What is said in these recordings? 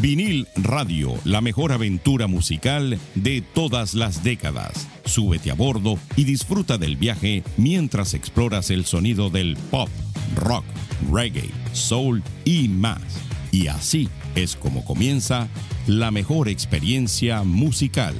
Vinil Radio, la mejor aventura musical de todas las décadas. Súbete a bordo y disfruta del viaje mientras exploras el sonido del pop, rock, reggae, soul y más. Y así es como comienza la mejor experiencia musical.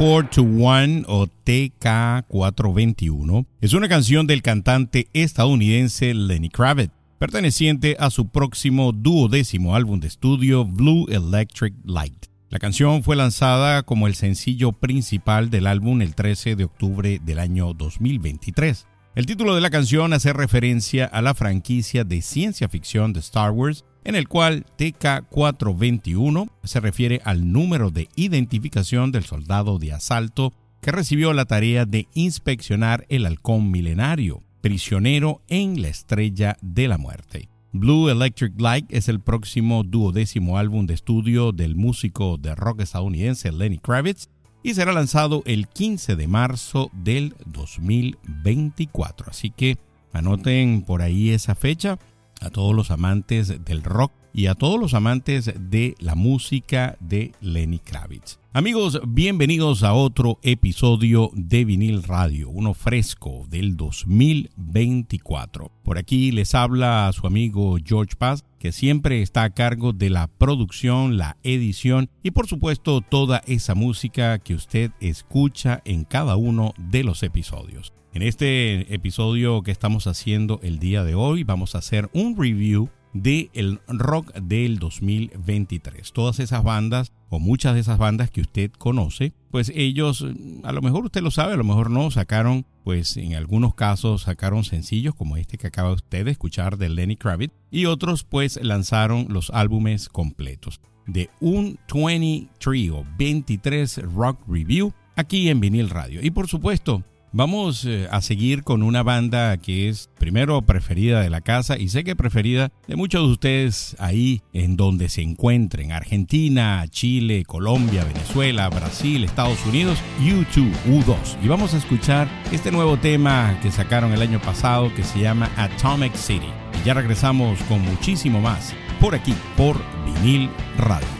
TK421 o TK421 es una canción del cantante estadounidense Lenny Kravitz, perteneciente a su próximo duodécimo álbum de estudio Blue Electric Light. La canción fue lanzada como el sencillo principal del álbum el 13 de octubre del año 2023. El título de la canción hace referencia a la franquicia de ciencia ficción de Star Wars en el cual TK-421 se refiere al número de identificación del soldado de asalto que recibió la tarea de inspeccionar el halcón milenario, prisionero en la estrella de la muerte. Blue Electric Light es el próximo duodécimo álbum de estudio del músico de rock estadounidense Lenny Kravitz y será lanzado el 15 de marzo del 2024. Así que anoten por ahí esa fecha a todos los amantes del rock y a todos los amantes de la música de Lenny Kravitz. Amigos, bienvenidos a otro episodio de Vinil Radio, uno fresco del 2024. Por aquí les habla a su amigo George Paz, que siempre está a cargo de la producción, la edición y por supuesto toda esa música que usted escucha en cada uno de los episodios. En este episodio que estamos haciendo el día de hoy vamos a hacer un review de el rock del 2023. Todas esas bandas o muchas de esas bandas que usted conoce, pues ellos, a lo mejor usted lo sabe, a lo mejor no, sacaron, pues en algunos casos sacaron sencillos como este que acaba usted de escuchar de Lenny Kravitz y otros pues lanzaron los álbumes completos de un 23 o 23 rock review aquí en vinil radio. Y por supuesto, Vamos eh, a seguir con una banda que es primero preferida de la casa y sé que preferida de muchos de ustedes ahí en donde se encuentren, Argentina, Chile, Colombia, Venezuela, Brasil, Estados Unidos, U2, U2. Y vamos a escuchar este nuevo tema que sacaron el año pasado que se llama Atomic City. Y ya regresamos con muchísimo más por aquí, por vinil radio.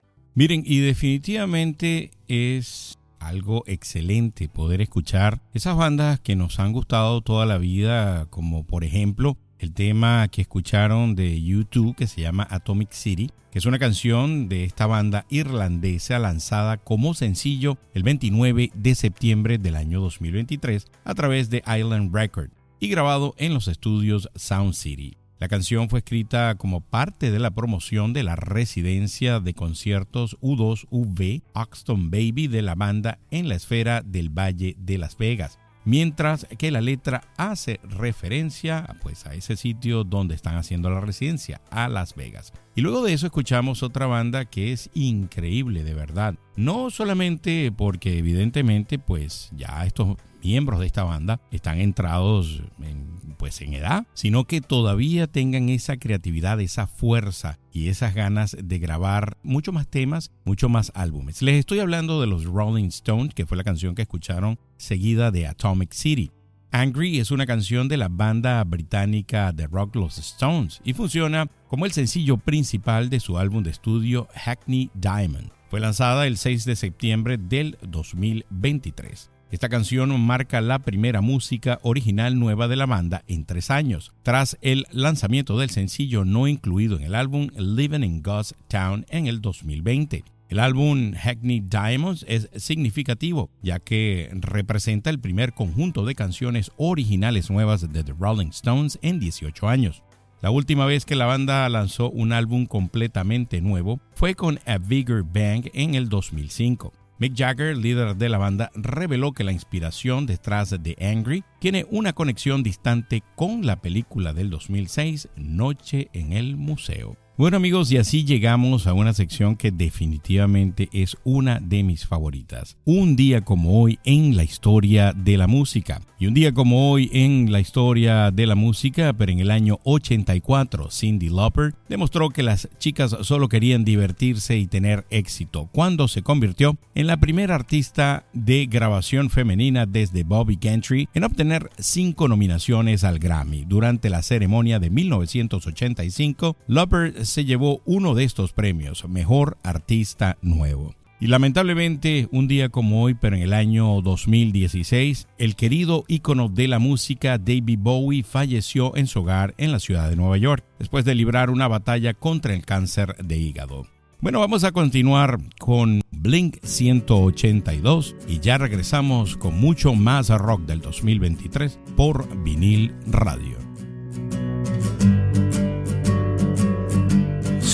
Miren, y definitivamente es algo excelente poder escuchar esas bandas que nos han gustado toda la vida, como por ejemplo el tema que escucharon de YouTube que se llama Atomic City, que es una canción de esta banda irlandesa lanzada como sencillo el 29 de septiembre del año 2023 a través de Island Record y grabado en los estudios Sound City. La canción fue escrita como parte de la promoción de la residencia de conciertos U2UV Oxton Baby de la banda en la esfera del Valle de Las Vegas mientras que la letra hace referencia pues, a ese sitio donde están haciendo la residencia, a Las Vegas. Y luego de eso escuchamos otra banda que es increíble de verdad. No solamente porque evidentemente pues ya estos miembros de esta banda están entrados en, pues en edad, sino que todavía tengan esa creatividad, esa fuerza y esas ganas de grabar mucho más temas, mucho más álbumes. Les estoy hablando de los Rolling Stones, que fue la canción que escucharon seguida de Atomic City. Angry es una canción de la banda británica de rock Los Stones y funciona como el sencillo principal de su álbum de estudio Hackney Diamond. Fue lanzada el 6 de septiembre del 2023. Esta canción marca la primera música original nueva de la banda en tres años, tras el lanzamiento del sencillo no incluido en el álbum Living in God's Town en el 2020. El álbum Hackney Diamonds es significativo, ya que representa el primer conjunto de canciones originales nuevas de The Rolling Stones en 18 años. La última vez que la banda lanzó un álbum completamente nuevo fue con A Bigger Bang en el 2005. Mick Jagger, líder de la banda, reveló que la inspiración detrás de Angry tiene una conexión distante con la película del 2006 Noche en el Museo. Bueno amigos, y así llegamos a una sección que definitivamente es una de mis favoritas. Un día como hoy en la historia de la música. Y un día como hoy en la historia de la música, pero en el año 84, Cindy Lauper demostró que las chicas solo querían divertirse y tener éxito cuando se convirtió en la primera artista de grabación femenina desde Bobby Gentry en obtener cinco nominaciones al Grammy. Durante la ceremonia de 1985, Lauper se llevó uno de estos premios, Mejor Artista Nuevo. Y lamentablemente, un día como hoy, pero en el año 2016, el querido ícono de la música David Bowie falleció en su hogar en la ciudad de Nueva York, después de librar una batalla contra el cáncer de hígado. Bueno, vamos a continuar con Blink 182 y ya regresamos con mucho más rock del 2023 por vinil radio.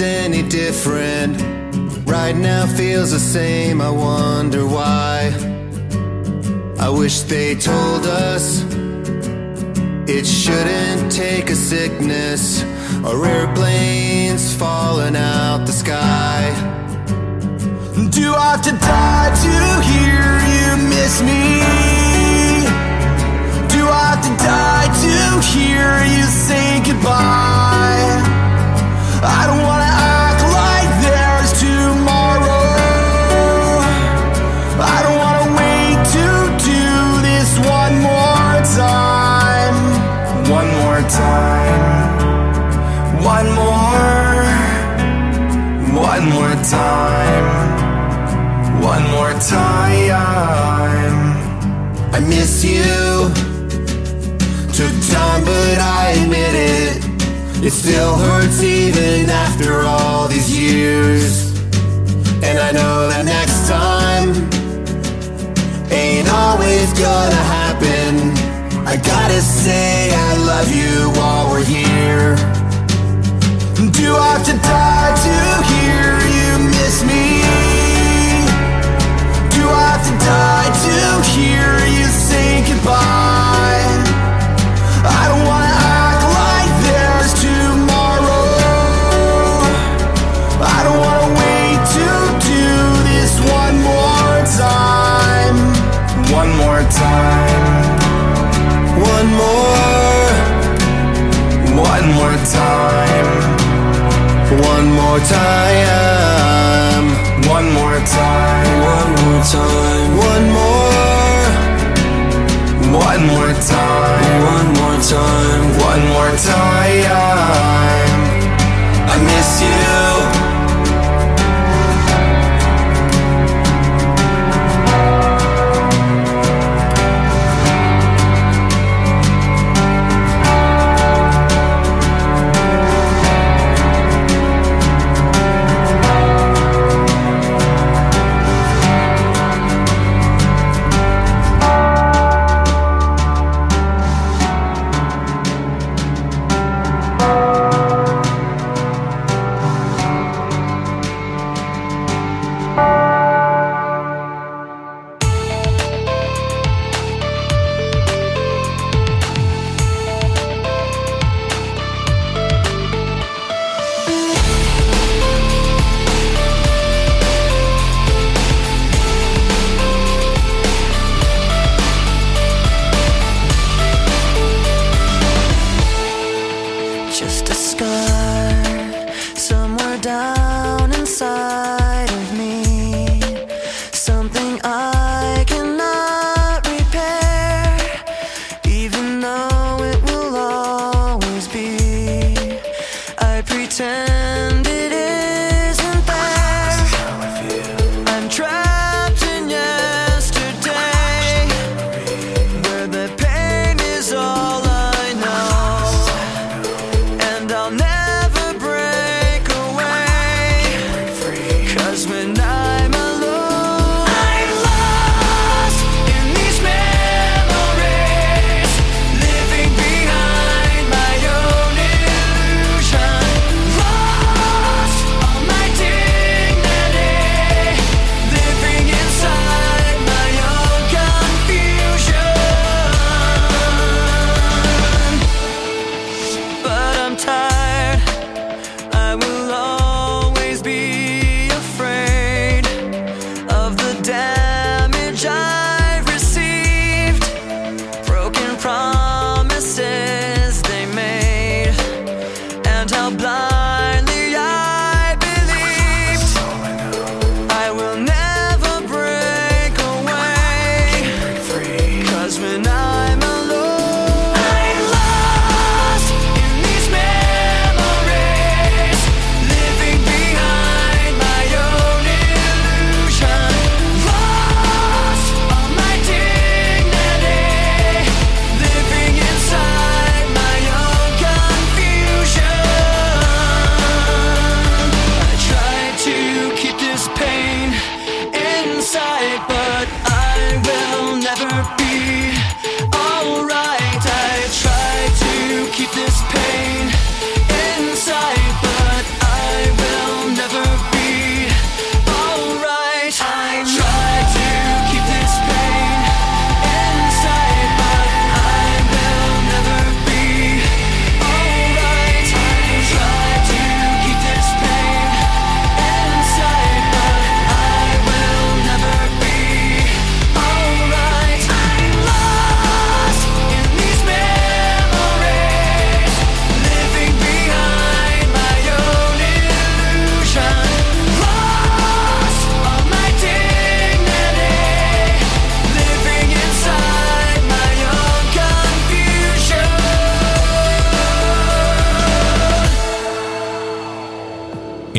Any different. Right now feels the same, I wonder why. I wish they told us it shouldn't take a sickness or airplanes falling out the sky. Do I have to die to hear you miss me? Do I have to die to hear you say goodbye? I don't wanna act like there's tomorrow. I don't wanna wait to do this one more time. One more time. One more. One more time. One more time. I miss you. Took time, but I admit it. It still hurts even after all these years. And I know that next time ain't always gonna happen. I gotta say I love you while we're here. Do I have to die to hear you miss me? Do I have to die to hear you say goodbye? One more time. One more time. One more time. One more. One more time. One more time. One more time. I miss you.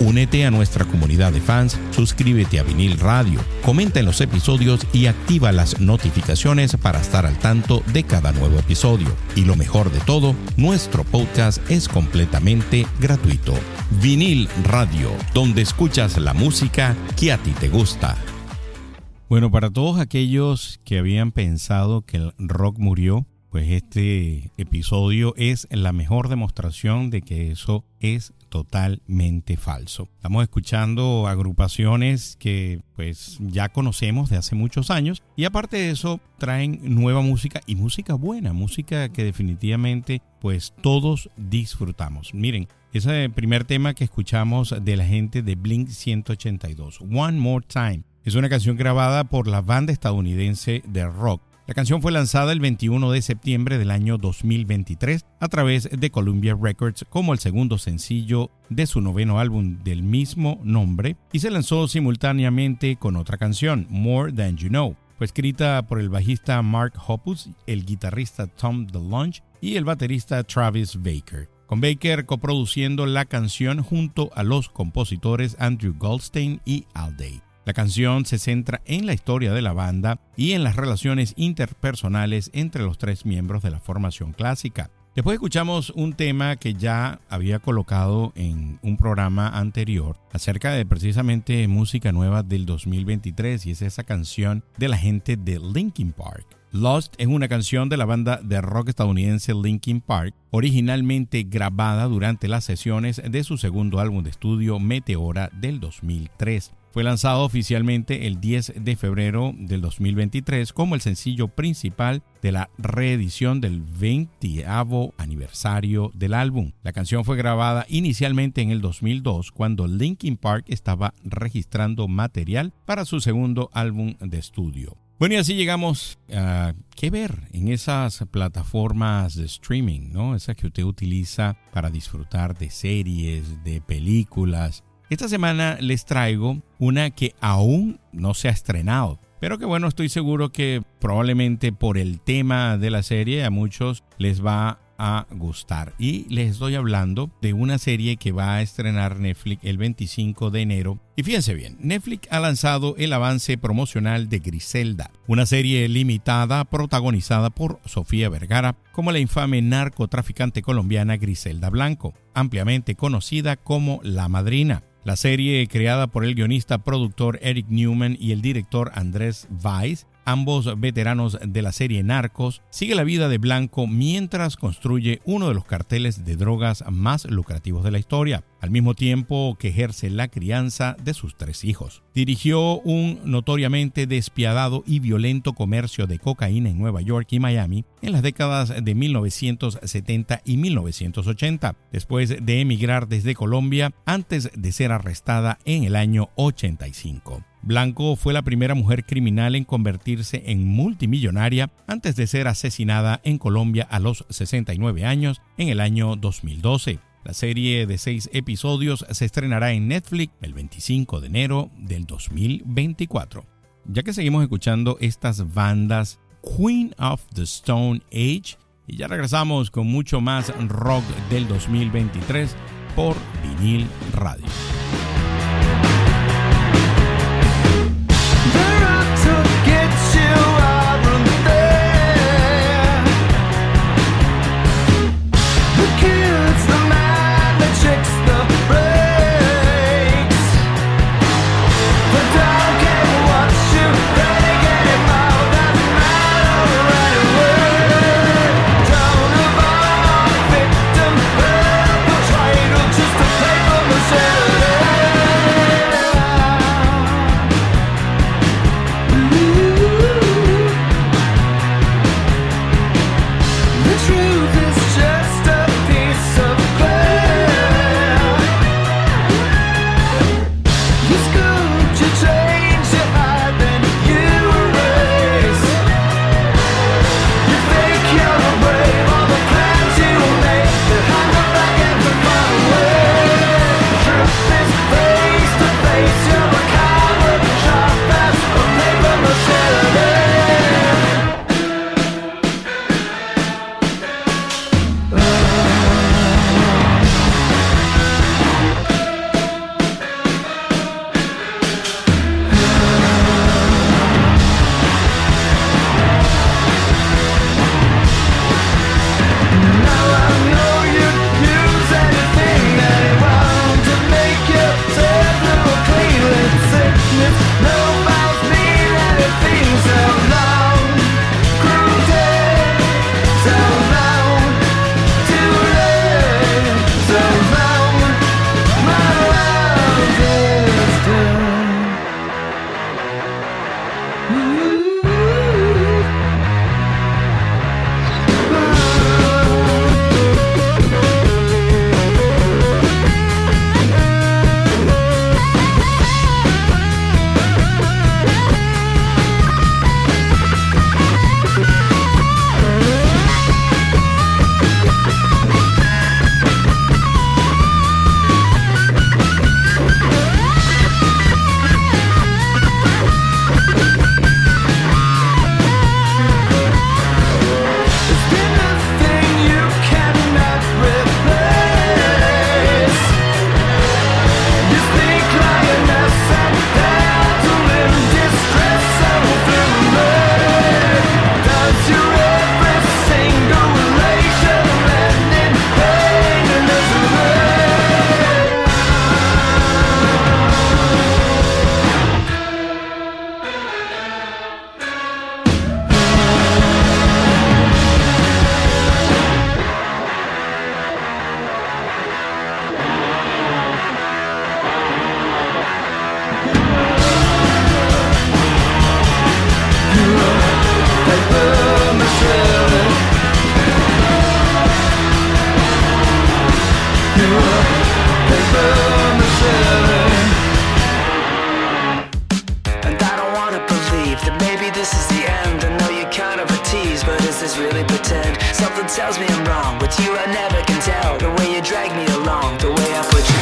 Únete a nuestra comunidad de fans, suscríbete a Vinil Radio, comenta en los episodios y activa las notificaciones para estar al tanto de cada nuevo episodio. Y lo mejor de todo, nuestro podcast es completamente gratuito. Vinil Radio, donde escuchas la música que a ti te gusta. Bueno, para todos aquellos que habían pensado que el rock murió, pues este episodio es la mejor demostración de que eso es totalmente falso. Estamos escuchando agrupaciones que pues ya conocemos de hace muchos años y aparte de eso traen nueva música y música buena, música que definitivamente pues todos disfrutamos. Miren, ese primer tema que escuchamos de la gente de Blink 182, One More Time, es una canción grabada por la banda estadounidense de rock la canción fue lanzada el 21 de septiembre del año 2023 a través de Columbia Records como el segundo sencillo de su noveno álbum del mismo nombre y se lanzó simultáneamente con otra canción, More Than You Know. Fue escrita por el bajista Mark Hoppus, el guitarrista Tom DeLonge y el baterista Travis Baker con Baker coproduciendo la canción junto a los compositores Andrew Goldstein y Al Day. La canción se centra en la historia de la banda y en las relaciones interpersonales entre los tres miembros de la formación clásica. Después escuchamos un tema que ya había colocado en un programa anterior acerca de precisamente música nueva del 2023 y es esa canción de la gente de Linkin Park. Lost es una canción de la banda de rock estadounidense Linkin Park, originalmente grabada durante las sesiones de su segundo álbum de estudio Meteora del 2003. Fue lanzado oficialmente el 10 de febrero del 2023 como el sencillo principal de la reedición del 20 aniversario del álbum. La canción fue grabada inicialmente en el 2002 cuando Linkin Park estaba registrando material para su segundo álbum de estudio. Bueno, y así llegamos a qué ver en esas plataformas de streaming, ¿no? Esas que usted utiliza para disfrutar de series, de películas, esta semana les traigo una que aún no se ha estrenado, pero que bueno, estoy seguro que probablemente por el tema de la serie a muchos les va a gustar. Y les estoy hablando de una serie que va a estrenar Netflix el 25 de enero. Y fíjense bien, Netflix ha lanzado el avance promocional de Griselda, una serie limitada protagonizada por Sofía Vergara como la infame narcotraficante colombiana Griselda Blanco, ampliamente conocida como La Madrina. La serie, creada por el guionista productor Eric Newman y el director Andrés Weiss, ambos veteranos de la serie Narcos, sigue la vida de Blanco mientras construye uno de los carteles de drogas más lucrativos de la historia, al mismo tiempo que ejerce la crianza de sus tres hijos. Dirigió un notoriamente despiadado y violento comercio de cocaína en Nueva York y Miami en las décadas de 1970 y 1980, después de emigrar desde Colombia antes de ser arrestada en el año 85. Blanco fue la primera mujer criminal en convertirse en multimillonaria antes de ser asesinada en Colombia a los 69 años en el año 2012. La serie de seis episodios se estrenará en Netflix el 25 de enero del 2024. Ya que seguimos escuchando estas bandas, Queen of the Stone Age, y ya regresamos con mucho más rock del 2023 por vinil radio. The is really pretend. Something tells me I'm wrong With you I never can tell. The way you drag me along The way I put you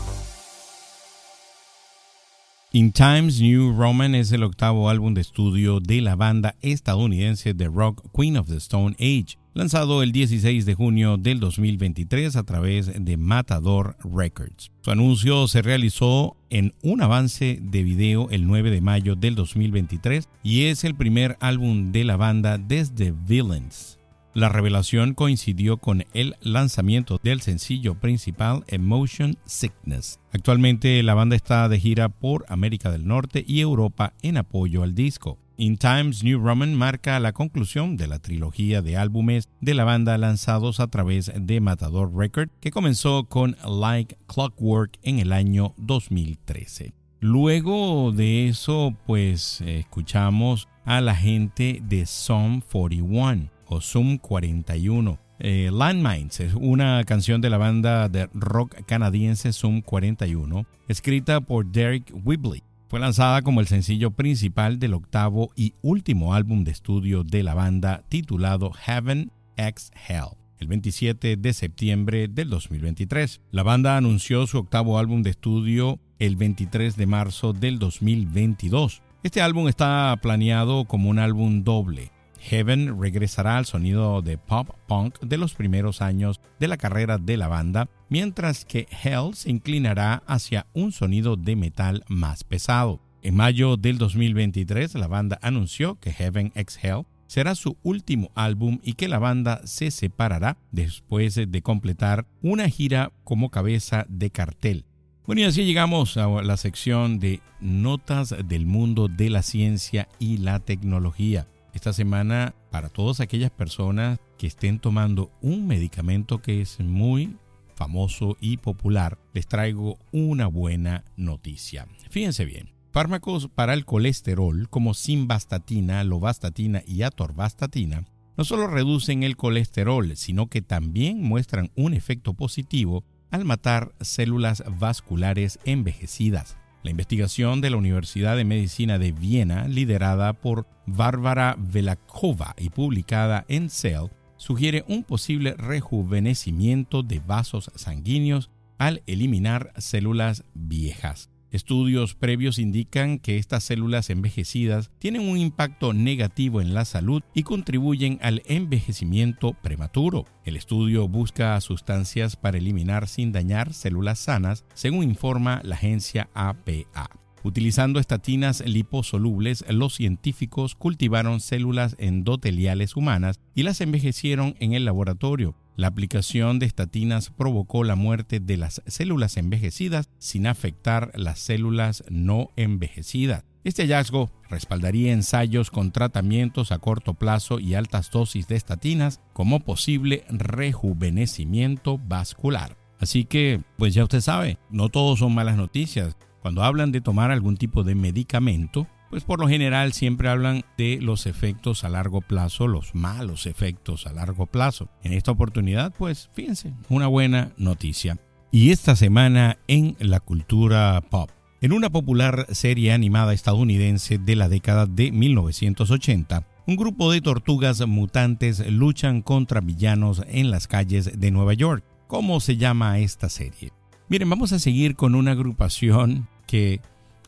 In Times New Roman es el octavo álbum de estudio de la banda estadounidense de rock Queen of the Stone Age, lanzado el 16 de junio del 2023 a través de Matador Records. Su anuncio se realizó en un avance de video el 9 de mayo del 2023 y es el primer álbum de la banda desde Villains, la revelación coincidió con el lanzamiento del sencillo principal Emotion Sickness. Actualmente la banda está de gira por América del Norte y Europa en apoyo al disco. In Times New Roman marca la conclusión de la trilogía de álbumes de la banda lanzados a través de Matador Record, que comenzó con Like Clockwork en el año 2013. Luego de eso, pues escuchamos a la gente de Psalm 41 o Zoom 41. Eh, Landmines es una canción de la banda de rock canadiense Zoom 41, escrita por Derek Whibley. Fue lanzada como el sencillo principal del octavo y último álbum de estudio de la banda titulado Heaven X Hell el 27 de septiembre del 2023. La banda anunció su octavo álbum de estudio el 23 de marzo del 2022. Este álbum está planeado como un álbum doble Heaven regresará al sonido de pop punk de los primeros años de la carrera de la banda, mientras que Hell se inclinará hacia un sonido de metal más pesado. En mayo del 2023, la banda anunció que Heaven X Hell será su último álbum y que la banda se separará después de completar una gira como cabeza de cartel. Bueno, y así llegamos a la sección de notas del mundo de la ciencia y la tecnología. Esta semana, para todas aquellas personas que estén tomando un medicamento que es muy famoso y popular, les traigo una buena noticia. Fíjense bien. Fármacos para el colesterol como simvastatina, lovastatina y atorvastatina no solo reducen el colesterol, sino que también muestran un efecto positivo al matar células vasculares envejecidas. La investigación de la Universidad de Medicina de Viena, liderada por Bárbara Velakova y publicada en Cell, sugiere un posible rejuvenecimiento de vasos sanguíneos al eliminar células viejas. Estudios previos indican que estas células envejecidas tienen un impacto negativo en la salud y contribuyen al envejecimiento prematuro. El estudio busca sustancias para eliminar sin dañar células sanas, según informa la agencia APA. Utilizando estatinas liposolubles, los científicos cultivaron células endoteliales humanas y las envejecieron en el laboratorio. La aplicación de estatinas provocó la muerte de las células envejecidas sin afectar las células no envejecidas. Este hallazgo respaldaría ensayos con tratamientos a corto plazo y altas dosis de estatinas como posible rejuvenecimiento vascular. Así que, pues ya usted sabe, no todos son malas noticias. Cuando hablan de tomar algún tipo de medicamento, pues por lo general siempre hablan de los efectos a largo plazo, los malos efectos a largo plazo. En esta oportunidad, pues fíjense, una buena noticia. Y esta semana en la cultura pop. En una popular serie animada estadounidense de la década de 1980, un grupo de tortugas mutantes luchan contra villanos en las calles de Nueva York. ¿Cómo se llama esta serie? Miren, vamos a seguir con una agrupación que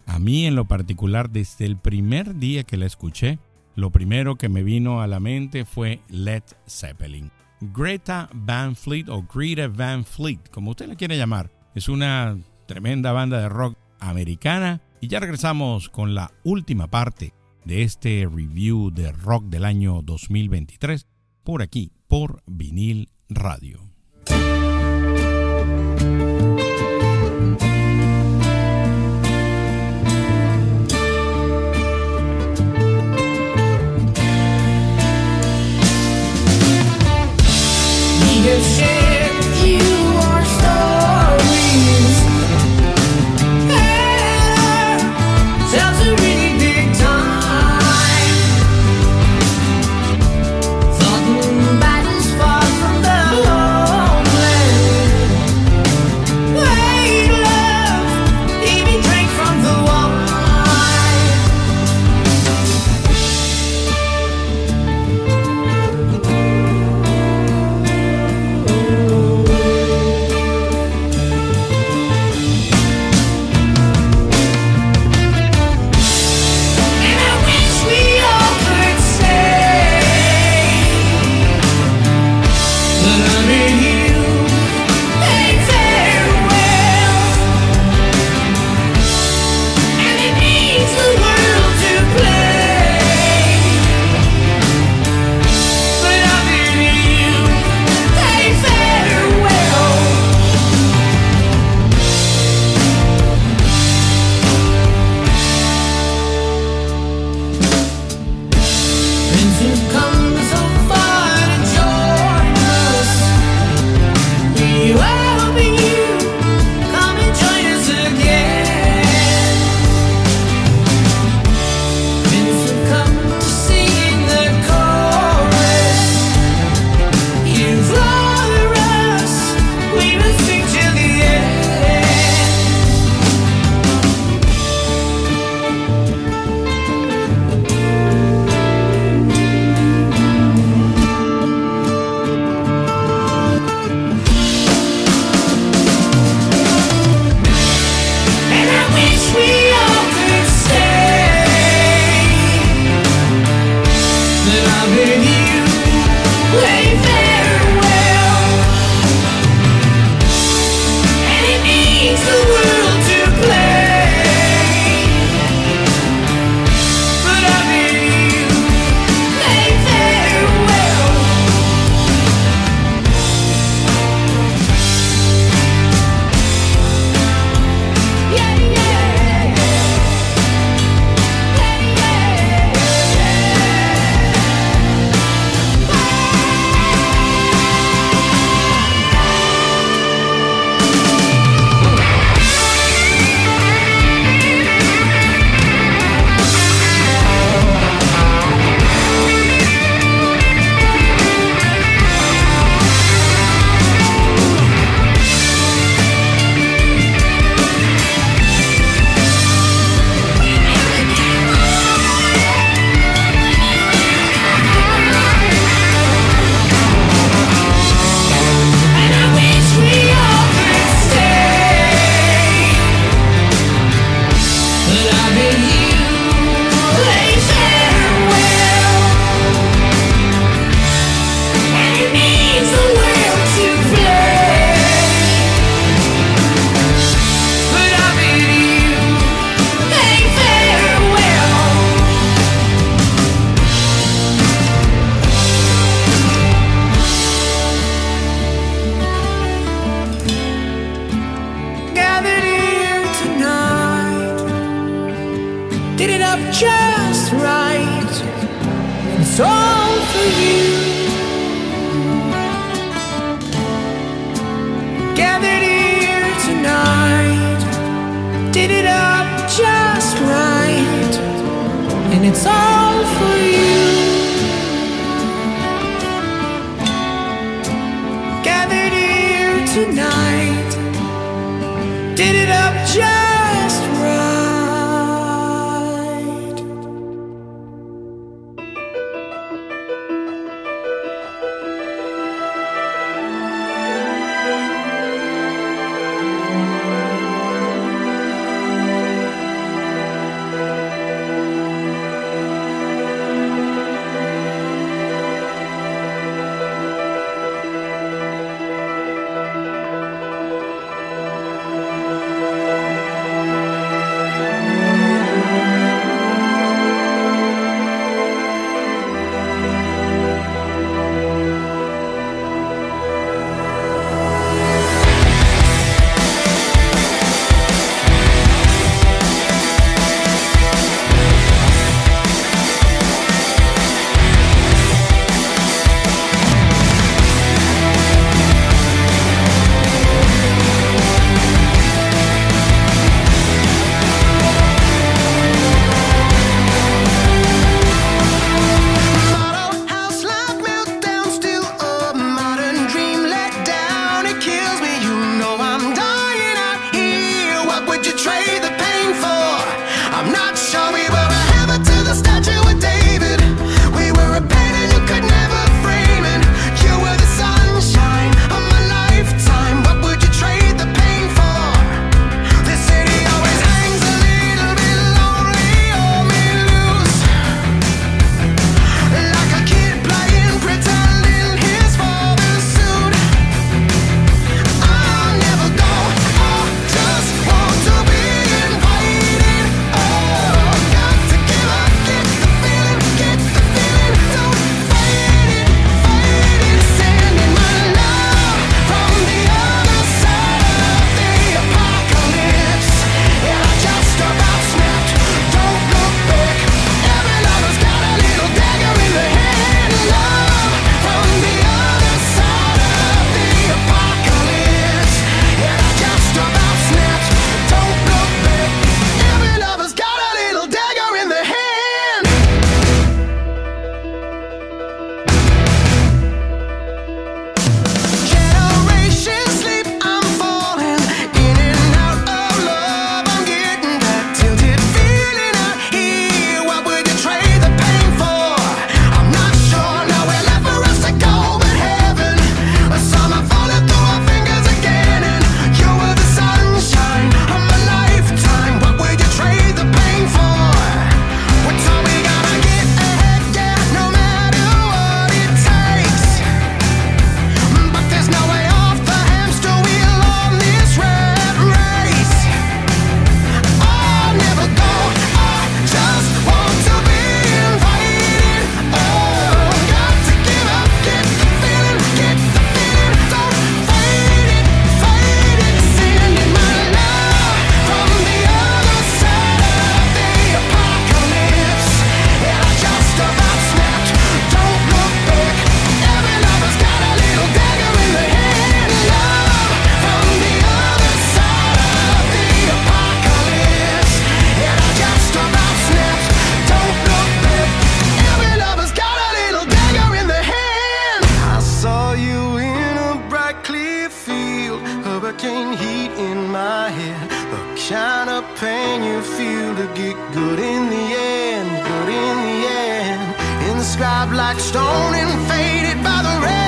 a mí en lo particular, desde el primer día que la escuché, lo primero que me vino a la mente fue Led Zeppelin. Greta Van Fleet o Greta Van Fleet, como usted la quiere llamar, es una tremenda banda de rock americana y ya regresamos con la última parte de este review de rock del año 2023 por aquí, por vinil radio. get see I've been did it up just right, and it's all for you. Gathered here tonight, did it up just right. shine a pain you feel to get good in the end, good in the end. Inscribed like stone and faded by the rain.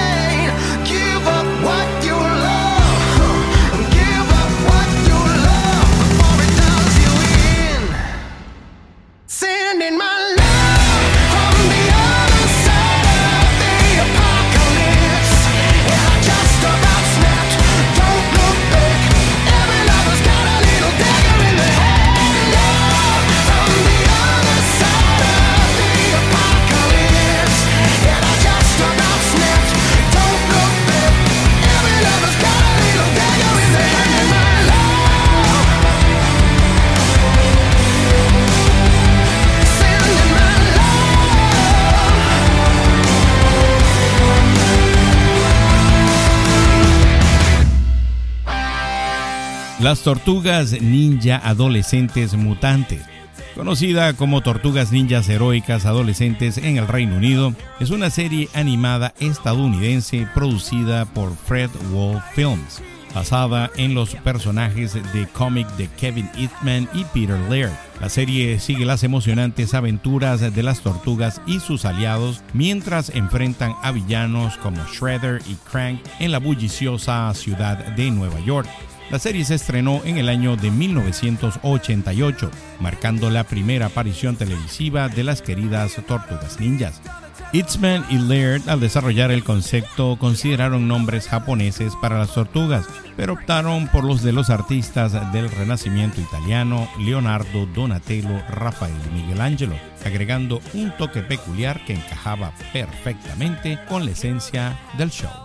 Las tortugas ninja adolescentes mutantes. Conocida como Tortugas Ninjas Heroicas Adolescentes en el Reino Unido, es una serie animada estadounidense producida por Fred Wolf Films, basada en los personajes de cómic de Kevin Eastman y Peter Laird. La serie sigue las emocionantes aventuras de las tortugas y sus aliados mientras enfrentan a villanos como Shredder y Crank en la bulliciosa ciudad de Nueva York. La serie se estrenó en el año de 1988, marcando la primera aparición televisiva de las queridas tortugas ninjas. Itzman y Laird, al desarrollar el concepto, consideraron nombres japoneses para las tortugas, pero optaron por los de los artistas del Renacimiento italiano Leonardo, Donatello, Rafael y Miguel Angelo, agregando un toque peculiar que encajaba perfectamente con la esencia del show.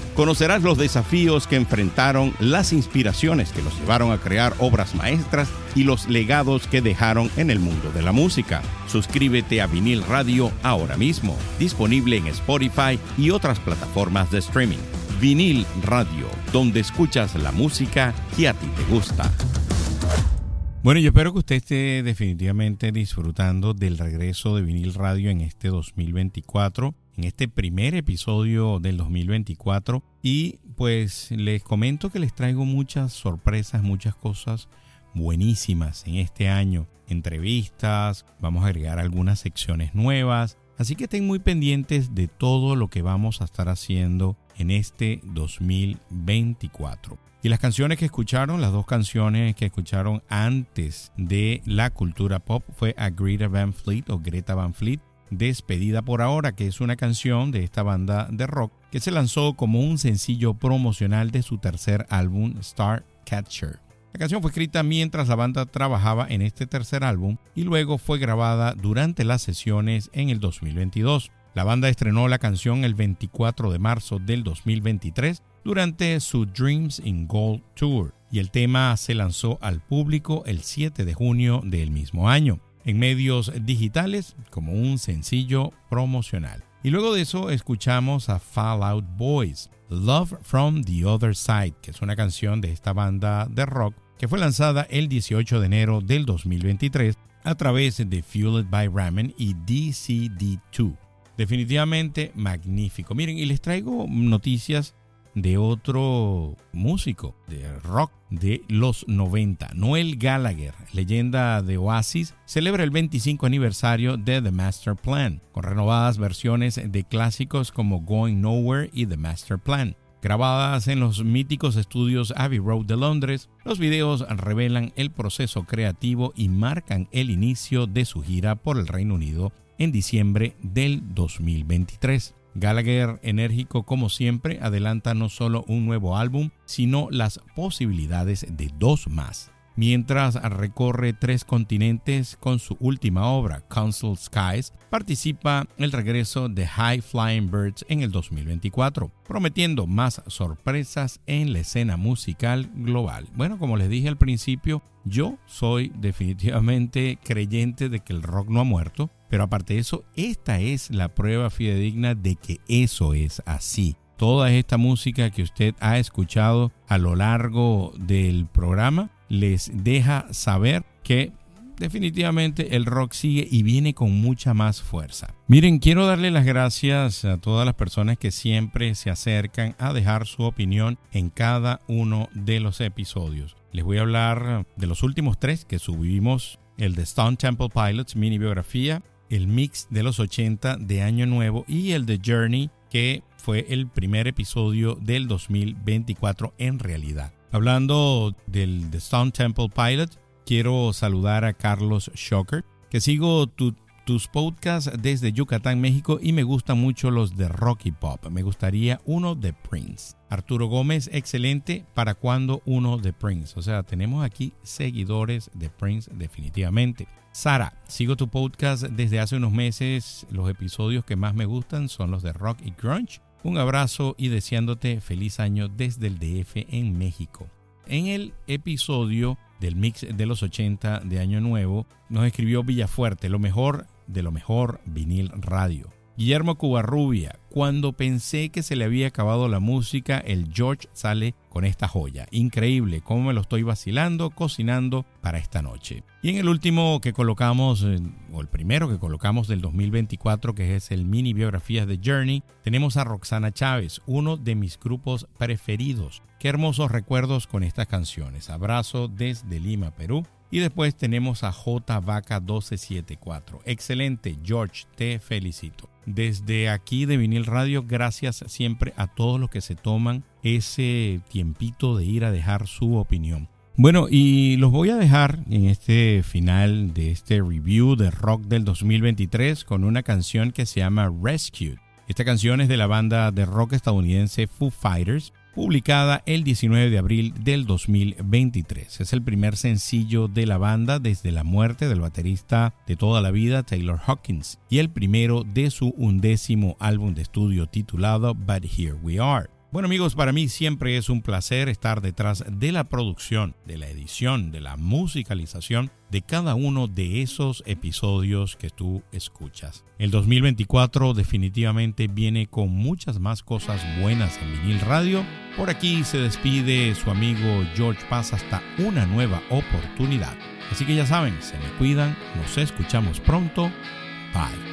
Conocerás los desafíos que enfrentaron, las inspiraciones que los llevaron a crear obras maestras y los legados que dejaron en el mundo de la música. Suscríbete a Vinil Radio ahora mismo, disponible en Spotify y otras plataformas de streaming. Vinil Radio, donde escuchas la música que a ti te gusta. Bueno, yo espero que usted esté definitivamente disfrutando del regreso de Vinil Radio en este 2024, en este primer episodio del 2024. Y pues les comento que les traigo muchas sorpresas, muchas cosas buenísimas en este año. Entrevistas, vamos a agregar algunas secciones nuevas. Así que estén muy pendientes de todo lo que vamos a estar haciendo en este 2024. Y las canciones que escucharon, las dos canciones que escucharon antes de la cultura pop fue a Greta Van Fleet o Greta Van Fleet, Despedida por ahora, que es una canción de esta banda de rock que se lanzó como un sencillo promocional de su tercer álbum Star Catcher. La canción fue escrita mientras la banda trabajaba en este tercer álbum y luego fue grabada durante las sesiones en el 2022. La banda estrenó la canción el 24 de marzo del 2023 durante su Dreams in Gold Tour y el tema se lanzó al público el 7 de junio del mismo año en medios digitales como un sencillo promocional. Y luego de eso escuchamos a Fallout Boys, Love from the Other Side, que es una canción de esta banda de rock que fue lanzada el 18 de enero del 2023 a través de Fueled by Ramen y DCD2. Definitivamente magnífico. Miren, y les traigo noticias de otro músico de rock de los 90, Noel Gallagher, leyenda de Oasis, celebra el 25 aniversario de The Master Plan, con renovadas versiones de clásicos como Going Nowhere y The Master Plan. Grabadas en los míticos estudios Abbey Road de Londres, los videos revelan el proceso creativo y marcan el inicio de su gira por el Reino Unido en diciembre del 2023. Gallagher, enérgico como siempre, adelanta no solo un nuevo álbum, sino las posibilidades de dos más mientras recorre tres continentes con su última obra, Council Skies, participa el regreso de High Flying Birds en el 2024, prometiendo más sorpresas en la escena musical global. Bueno, como les dije al principio, yo soy definitivamente creyente de que el rock no ha muerto, pero aparte de eso, esta es la prueba fidedigna de que eso es así toda esta música que usted ha escuchado a lo largo del programa les deja saber que definitivamente el rock sigue y viene con mucha más fuerza. Miren, quiero darle las gracias a todas las personas que siempre se acercan a dejar su opinión en cada uno de los episodios. Les voy a hablar de los últimos tres que subimos, el de Stone Temple Pilots mini biografía, el mix de los 80 de Año Nuevo y el de Journey que fue el primer episodio del 2024 en realidad. Hablando del The Stone Temple Pilot, quiero saludar a Carlos Shocker, que sigo tu tus podcasts desde Yucatán, México y me gustan mucho los de Rocky Pop. Me gustaría uno de Prince. Arturo Gómez, excelente. ¿Para cuando uno de Prince? O sea, tenemos aquí seguidores de Prince definitivamente. Sara, sigo tu podcast desde hace unos meses. Los episodios que más me gustan son los de rock y grunge. Un abrazo y deseándote feliz año desde el DF en México. En el episodio del mix de los 80 de Año Nuevo, nos escribió Villafuerte, lo mejor de lo mejor vinil radio. Guillermo Cubarrubia, cuando pensé que se le había acabado la música, el George sale con esta joya. Increíble cómo me lo estoy vacilando, cocinando para esta noche. Y en el último que colocamos, eh, o el primero que colocamos del 2024, que es el mini biografías de Journey, tenemos a Roxana Chávez, uno de mis grupos preferidos. Qué hermosos recuerdos con estas canciones. Abrazo desde Lima, Perú. Y después tenemos a J Vaca 1274. Excelente, George, te felicito. Desde aquí de Vinil Radio, gracias siempre a todos los que se toman ese tiempito de ir a dejar su opinión. Bueno, y los voy a dejar en este final de este review de rock del 2023 con una canción que se llama Rescued. Esta canción es de la banda de rock estadounidense Foo Fighters publicada el 19 de abril del 2023. Es el primer sencillo de la banda desde la muerte del baterista de toda la vida Taylor Hawkins y el primero de su undécimo álbum de estudio titulado But Here We Are. Bueno amigos, para mí siempre es un placer estar detrás de la producción, de la edición, de la musicalización de cada uno de esos episodios que tú escuchas. El 2024 definitivamente viene con muchas más cosas buenas en vinil radio. Por aquí se despide su amigo George Paz hasta una nueva oportunidad. Así que ya saben, se me cuidan, nos escuchamos pronto. Bye.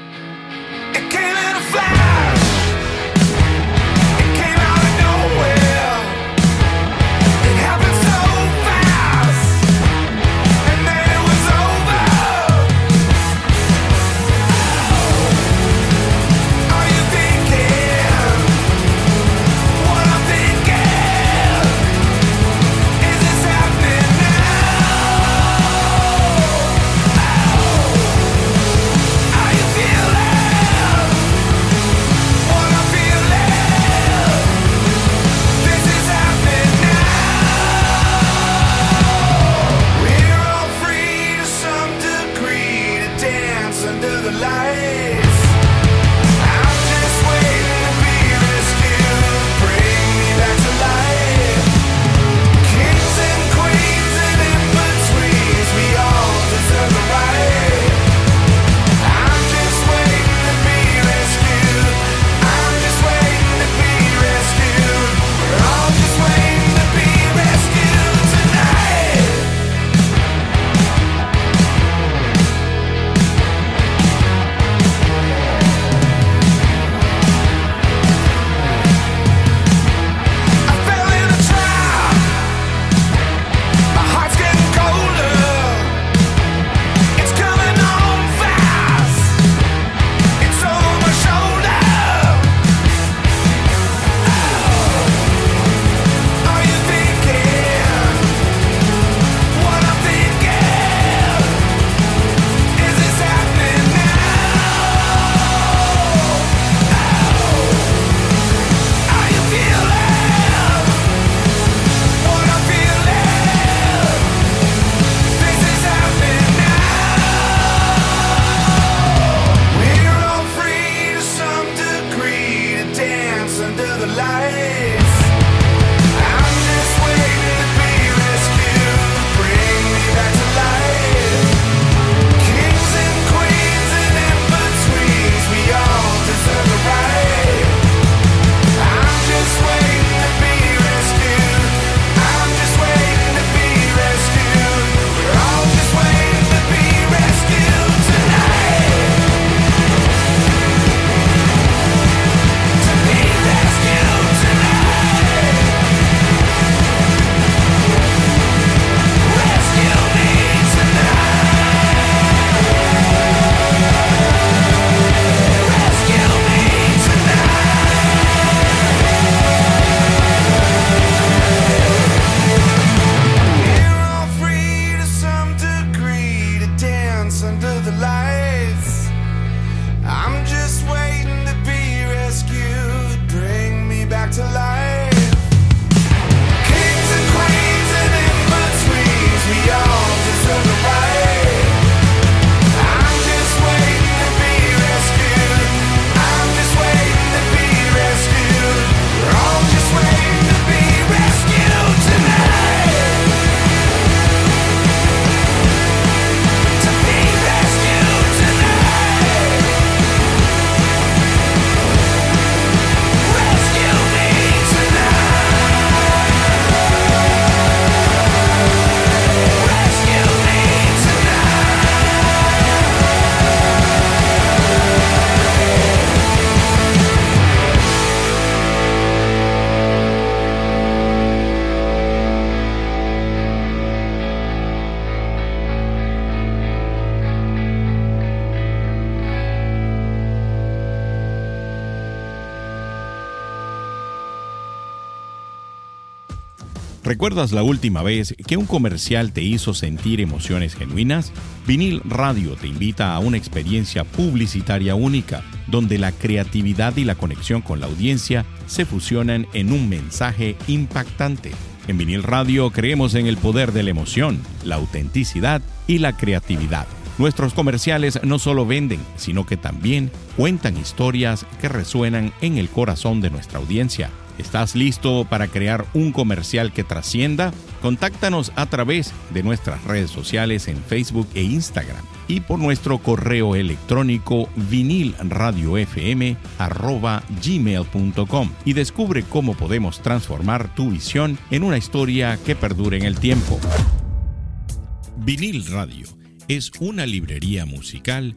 ¿Recuerdas la última vez que un comercial te hizo sentir emociones genuinas? Vinil Radio te invita a una experiencia publicitaria única, donde la creatividad y la conexión con la audiencia se fusionan en un mensaje impactante. En Vinil Radio creemos en el poder de la emoción, la autenticidad y la creatividad. Nuestros comerciales no solo venden, sino que también cuentan historias que resuenan en el corazón de nuestra audiencia. ¿Estás listo para crear un comercial que trascienda? Contáctanos a través de nuestras redes sociales en Facebook e Instagram y por nuestro correo electrónico vinilradiofm.gmail.com y descubre cómo podemos transformar tu visión en una historia que perdure en el tiempo. Vinil Radio es una librería musical